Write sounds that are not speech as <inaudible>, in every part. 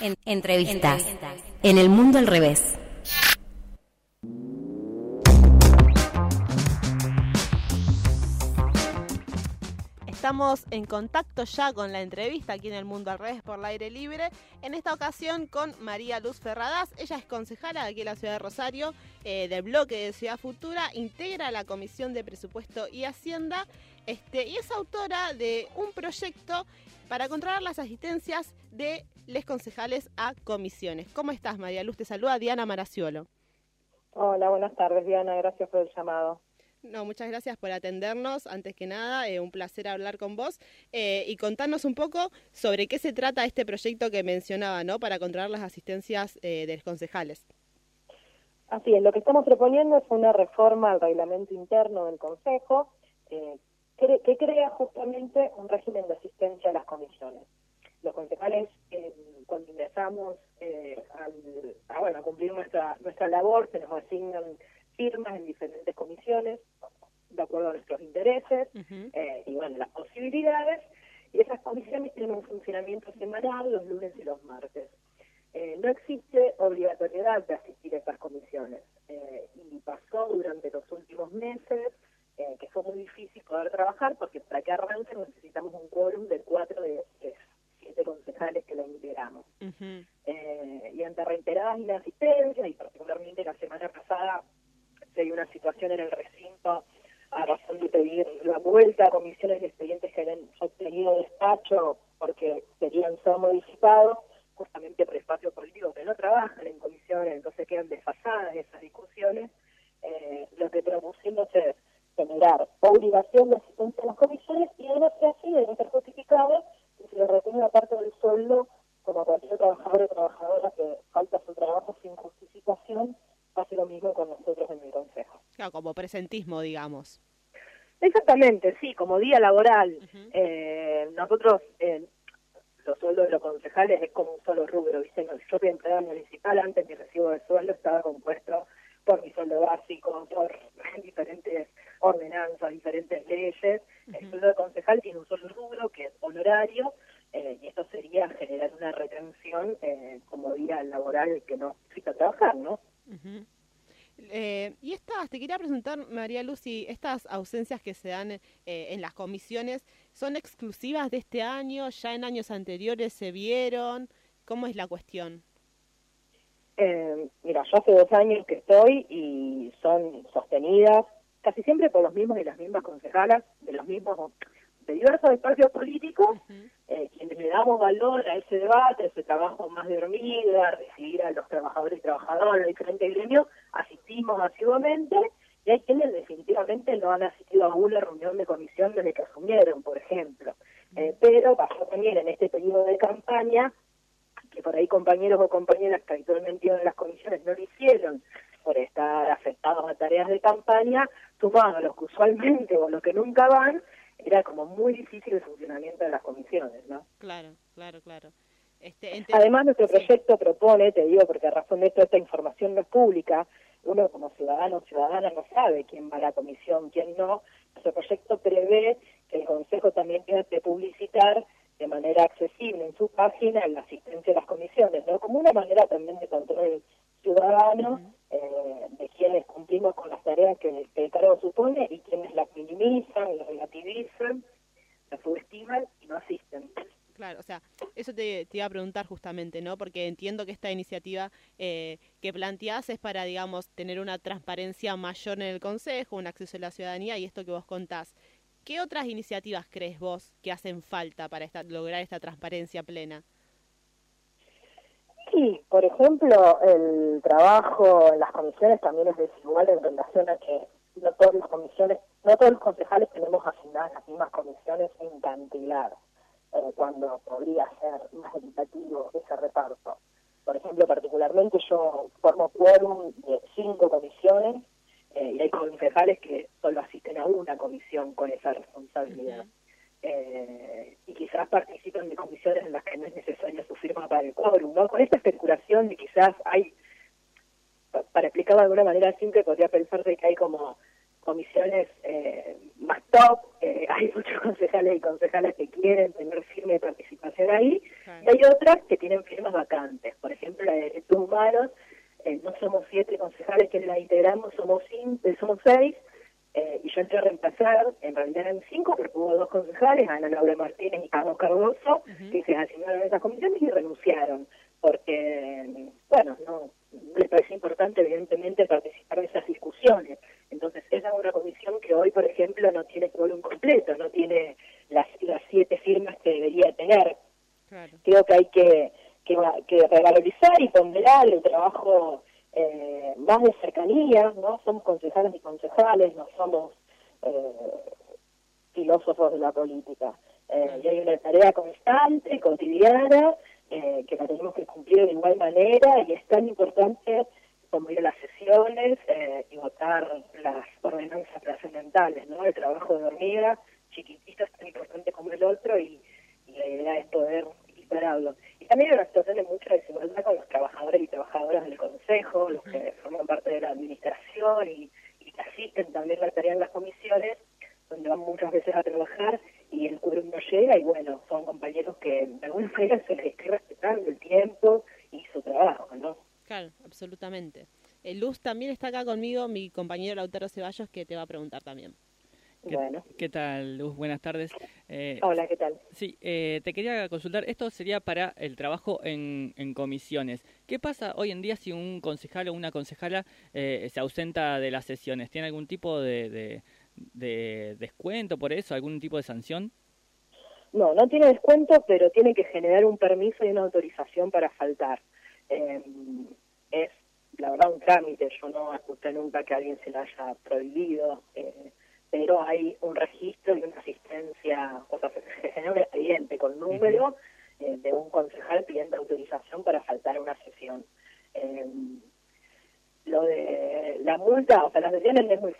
En, entrevistas. En el mundo al revés. Estamos en contacto ya con la entrevista aquí en el Mundo al Revés por el aire libre. En esta ocasión con María Luz Ferradas. Ella es concejala de aquí en la ciudad de Rosario, eh, del bloque de Ciudad Futura, integra la Comisión de Presupuesto y Hacienda este, y es autora de un proyecto para controlar las asistencias de les concejales a comisiones. ¿Cómo estás, María Luz? Te saluda Diana Maraciolo. Hola, buenas tardes, Diana. Gracias por el llamado. No, muchas gracias por atendernos. Antes que nada, eh, un placer hablar con vos eh, y contarnos un poco sobre qué se trata este proyecto que mencionaba, ¿no? Para controlar las asistencias eh, de los concejales. Así es, lo que estamos proponiendo es una reforma al reglamento interno del Consejo que crea justamente un régimen de asistencia a las comisiones. Los concejales, cuando ingresamos a, bueno, a cumplir nuestra, nuestra labor, se nos asignan firmas en diferentes comisiones, de acuerdo a nuestros intereses eh, y bueno, las posibilidades, y esas comisiones tienen un funcionamiento semanal los lunes y los martes. Eh, no existe obligatoriedad de asistir a esas comisiones eh, y pasó durante los últimos meses que fue muy difícil poder trabajar porque para que arranque necesitamos un quórum de cuatro de, siete concejales que la integramos. y ante inasistencias y particularmente la semana pasada hay una situación en el recinto a razón de pedir la vuelta a comisiones de expedientes que habían obtenido despacho porque querían ser modificados, justamente por espacio político que no trabajan en comisiones, entonces quedan desfasadas esas discusiones. Eh, lo que propusimos es generar obligación de asistencia a las comisiones y de no ser así, de ser justificado, que se le retenga parte del sueldo como cualquier trabajador o trabajadora que falta su trabajo sin justificación hace lo mismo con nosotros en el Consejo. Claro, como presentismo, digamos. Exactamente, sí, como día laboral. eh, nosotros, eh, los sueldos de los concejales es como un solo rubro, ¿viste? Yo soy empleada municipal, antes mi recibo de sueldo estaba compuesto por mi sueldo básico, por <laughs> diferentes ordenanzas, diferentes leyes. El sueldo de concejal tiene un solo rubro, que es honorario, eh, y esto sería generar una retención eh, como día laboral que no necesita trabajar, ¿no? Eh, y estas, quería preguntar, María Lucy, estas ausencias que se dan eh, en las comisiones, ¿son exclusivas de este año? ¿Ya en años anteriores se vieron? ¿Cómo es la cuestión? Eh, mira, yo hace dos años que estoy y son sostenidas casi siempre por los mismos y las mismas concejalas, de los mismos de diversos espacios políticos, eh, quienes le damos valor a ese debate, a ese trabajo más de hormiga, recibir a los trabajadores y trabajadoras de diferentes gremios, asistimos asiduamente, y hay quienes definitivamente no han asistido a una reunión de comisión desde que asumieron, por ejemplo. Eh, pero pasó también en este periodo de campaña, que por ahí compañeros o compañeras que habitualmente iban a las comisiones no lo hicieron por estar afectados a tareas de campaña, sumado a los que usualmente o los que nunca van, era como muy difícil el funcionamiento de las comisiones, ¿no? Claro, claro, claro. Este, Además, nuestro proyecto propone, te digo, porque a razón de esto esta información no es pública, uno como ciudadano o ciudadana no sabe quién va a la comisión, quién no. Nuestro proyecto prevé que el Consejo también tiene que publicitar de manera accesible en su página la asistencia a las comisiones, ¿no? Como una manera también de control ciudadano eh, de quienes cumplimos con las tareas que, el cargo supone y quienes las minimizan, las relativizan, las subestiman y no asisten. Claro, o sea, eso te, iba a preguntar justamente, ¿no? Porque entiendo que esta iniciativa eh, que planteás es para, digamos, tener una transparencia mayor en el Consejo, un acceso a la ciudadanía y esto que vos contás. ¿Qué otras iniciativas crees vos que hacen falta para lograr esta transparencia plena? Sí, por ejemplo, el trabajo en las comisiones también es desigual en relación a que no todas las comisiones, no todos los concejales tenemos asignadas las mismas comisiones en cantidad, eh, cuando podría ser más equitativo ese reparto. Por ejemplo, particularmente yo formo quórum de cinco comisiones eh, y hay concejales que solo asisten a una comisión con esa responsabilidad. Eh, y quizás participan de comisiones en las que no es necesaria su firma para el quórum, ¿no? Con esta especulación de quizás hay, para explicarlo de alguna manera simple, podría pensarse que hay como, comisiones eh, más top, eh, <laughs> hay muchos concejales y concejales que quieren tener firme participación ahí, y hay otras que tienen firmas vacantes. Por ejemplo, la de derechos humanos, eh, no somos siete concejales que la integramos, somos, cinco, somos seis, y yo entré a reemplazar, en realidad eran cinco, porque hubo dos concejales, Ana Laura Martínez y Carlos Cardoso, que se asignaron a esas comisiones y renunciaron, porque, bueno, no les parece importante, evidentemente, participar de esas discusiones. Entonces, esa es una comisión que hoy, por ejemplo, no tiene un completo, no tiene las, las siete firmas que debería tener. Creo que hay que, que, que revalorizar y ponderar el trabajo eh, más de cercanía, ¿no? Somos concejales y concejales, no somos eh, filósofos de la política. Eh, y hay una tarea constante, cotidiana, eh, que la tenemos que cumplir de igual manera y es tan importante como ir a las sesiones eh, y votar las ordenanzas trascendentales, ¿no? El trabajo de hormiga chiquitito es tan importante como el otro y, la idea es poder equipararlo. También hay una situación de mucha desigualdad con los trabajadores y trabajadoras del Consejo, los que forman parte de la administración y, y que asisten también la tarea en las comisiones, donde van muchas veces a trabajar y el quórum no llega y bueno, son compañeros que de alguna manera se les está respetando el tiempo y su trabajo, ¿no? Claro, absolutamente. Eh, Luz también está acá conmigo, mi compañero Lautaro Ceballos, que te va a preguntar también. ¿Qué, bueno. ¿Qué tal, Luz? Buenas tardes. Eh, Hola, ¿qué tal? Sí, eh, te quería consultar, esto sería para el trabajo en, comisiones. ¿Qué pasa hoy en día si un concejal o una concejala se ausenta de las sesiones? ¿Tiene algún tipo de, de descuento por eso, algún tipo de sanción? No, no tiene descuento, pero tiene que generar un permiso y una autorización para faltar. Eh, es, la verdad, un trámite. Yo no escuché nunca que alguien se la haya prohibido, eh, pero hay un registro y una asistencia, o sea, se genera un expediente con número eh, de un concejal pidiendo autorización para faltar a una sesión. lo de la multa, o sea, las sesiones es muy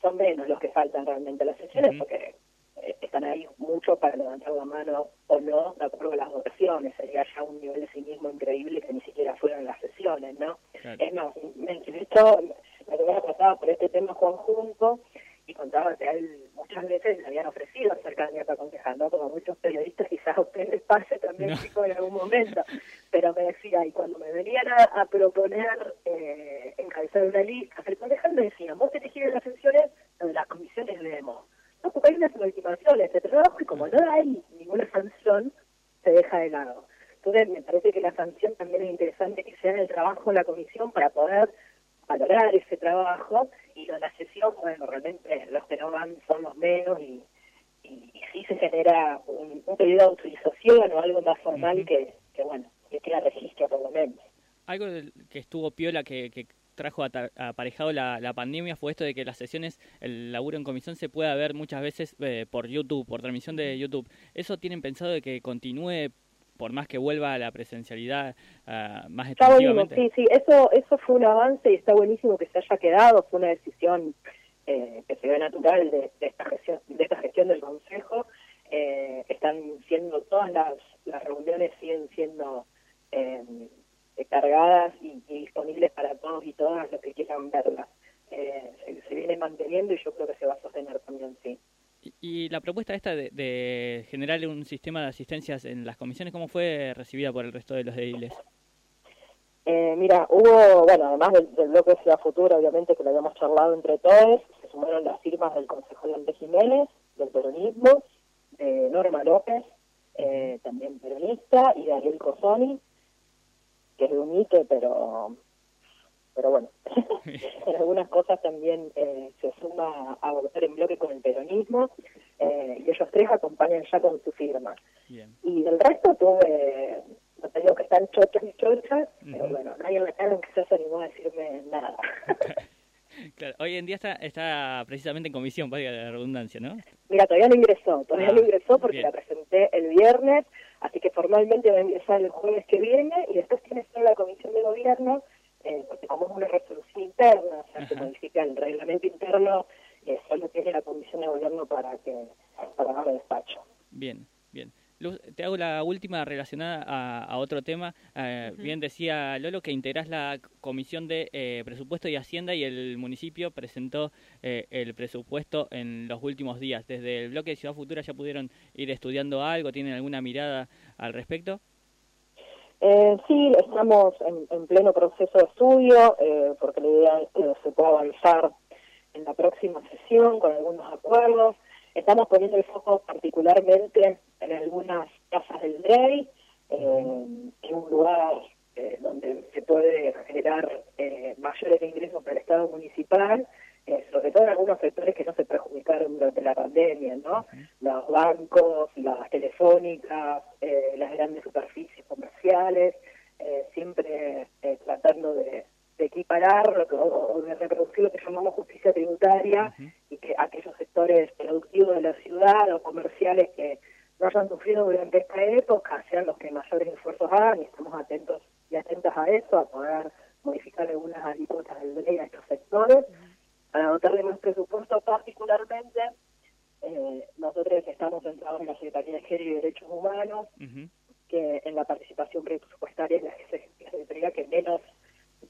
son menos los que faltan realmente las sesiones porque eh, están ahí mucho para levantar la mano o no, de acuerdo a las votaciones. Sería ya un nivel de cinismo increíble que ni siquiera fueran las sesiones, ¿no? Es más, me, hecho, la semana pasada por este tema Juan Junco contaba que a él muchas veces le habían ofrecido ser candidato a concejal, ¿no? Como muchos periodistas, quizás a usted les pase también en algún momento, pero me decía, y cuando me venían a, proponer eh, encabezar una lista, el concejal me decía, vos tenés que ir a las sesiones donde las comisiones vemos. No, porque hay unas legitimaciones de trabajo y como no hay ninguna sanción, se deja de lado. Entonces me parece que la sanción también es interesante que sea en el trabajo de la comisión para poder valorar ese trabajo y la sesión, bueno, realmente los que no van son los menos y, y, sí se genera un, un, periodo de autorización o algo más formal que, que, bueno, que queda registro por lo menos. Algo que estuvo piola que, que trajo aparejado la, la, pandemia fue esto de que las sesiones, el laburo en comisión se pueda ver muchas veces eh, por YouTube, por transmisión de YouTube. ¿Eso tienen pensado de que continúe por más que vuelva a la presencialidad uh, más está sí, sí, eso, eso fue un avance y está buenísimo que se haya quedado, fue una decisión eh, que se ve natural de, esta gestión, de esta gestión del Consejo. Eh, están siendo todas las, las reuniones siguen siendo eh, cargadas y, disponibles para todos y todas los que quieran verlas. Se, se, viene manteniendo y yo creo que se va a sostener también, sí. Y, la propuesta esta de, generar un sistema de asistencias en las comisiones, ¿cómo fue recibida por el resto de los ediles? Eh, mira, hubo, bueno, además del, bloque Ciudad Futura, obviamente, que lo habíamos charlado entre todos, se sumaron las firmas del Consejo de Andrés Jiménez, del peronismo, de Norma López, eh, también peronista, y de Ariel Cosoni, que es de UNITE, pero pero bueno, <laughs> <laughs> en algunas cosas también eh, se suma a votar en bloque con el peronismo eh, y ellos tres acompañan ya con su firma. Y del resto tuve, no te digo que están chochas y chochas, pero bueno, nadie en la cara que se animó a decirme nada. <laughs> Claro, hoy en día está, está precisamente en comisión, para la redundancia, ¿no? Mira, todavía no ingresó, todavía no ah, ingresó porque la presenté el viernes, así que formalmente va a ingresar el jueves que viene y después tiene solo la comisión de gobierno eh, porque como es una resolución interna, o sea, se modifica el reglamento interno, eh, solo tiene la comisión de gobierno para que para darle despacho. Bien, bien. Luz, te hago la última relacionada a, otro tema. Eh, bien decía Lolo que integrás la Comisión de eh, Presupuesto y Hacienda y el municipio presentó eh, el presupuesto en los últimos días. Desde el bloque de Ciudad Futura ya pudieron ir estudiando algo, ¿tienen alguna mirada al respecto? Sí, estamos en, pleno proceso de estudio porque la idea es que se pueda avanzar en la próxima sesión con algunos acuerdos. Estamos poniendo el foco particularmente en algunas casas del rey, eh, en un lugar eh, donde se puede generar eh, mayores ingresos para el Estado municipal, sobre todo en algunos sectores que no se perjudicaron durante la pandemia, ¿no? Los bancos, las telefónicas, las grandes superficies comerciales, siempre tratando de, equiparar o de reproducir lo que llamamos justicia tributaria y que aquellos sectores productivos de la ciudad o comerciales que no hayan sufrido durante esta época sean los que mayores esfuerzos hagan y estamos atentos y atentas a eso, a poder modificar algunas alícuotas del ley a estos sectores. Presupuesto particularmente, eh, nosotros estamos centrados en la Secretaría de Género y Derechos Humanos, que en la participación presupuestaria es la, secretaría que menos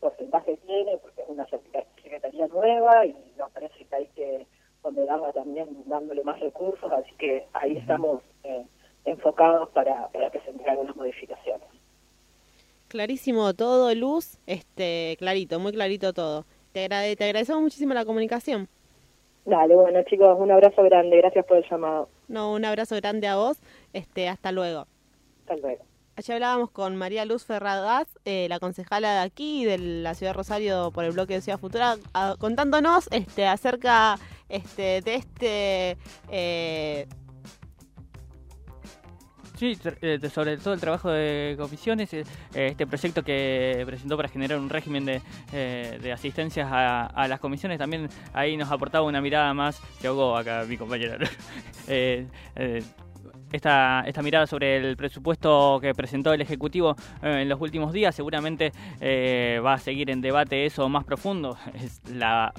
porcentaje tiene, porque es una secretaría nueva y nos parece que hay que ponderarla también dándole más recursos, así que ahí estamos eh, enfocados para, para presentar algunas modificaciones. Clarísimo todo, Luz, este, clarito, muy clarito todo. Te, agrade, te agradecemos muchísimo la comunicación. Dale, bueno chicos, un abrazo grande, gracias por el llamado. No, un abrazo grande a vos, este, hasta luego. Hasta luego. Allí hablábamos con María Luz Ferradas, eh, la concejala de aquí, de la ciudad de Rosario, por el bloque de Ciudad Futura, contándonos este, acerca este, de este... Eh, Sí, eh, sobre todo el trabajo de comisiones, eh, este proyecto que presentó para generar un régimen de, de asistencias a, las comisiones, también ahí nos aportaba una mirada más, que ahogó acá mi compañera, <laughs> esta, esta mirada sobre el presupuesto que presentó el Ejecutivo en los últimos días, seguramente va a seguir en debate eso más profundo, <laughs> es la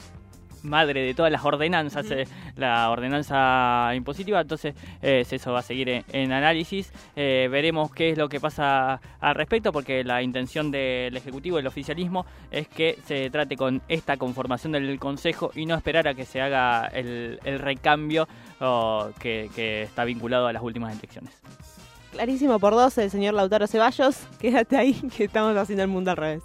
madre de todas las ordenanzas, eh, la ordenanza impositiva, entonces eh, eso va a seguir en, análisis. Eh, veremos qué es lo que pasa al respecto, porque la intención del Ejecutivo, del oficialismo, es que se trate con esta conformación del Consejo y no esperar a que se haga el, recambio que, que está vinculado a las últimas elecciones. Clarísimo por dos, el señor Lautaro Ceballos. <laughs> Quédate ahí, que estamos haciendo el mundo al revés.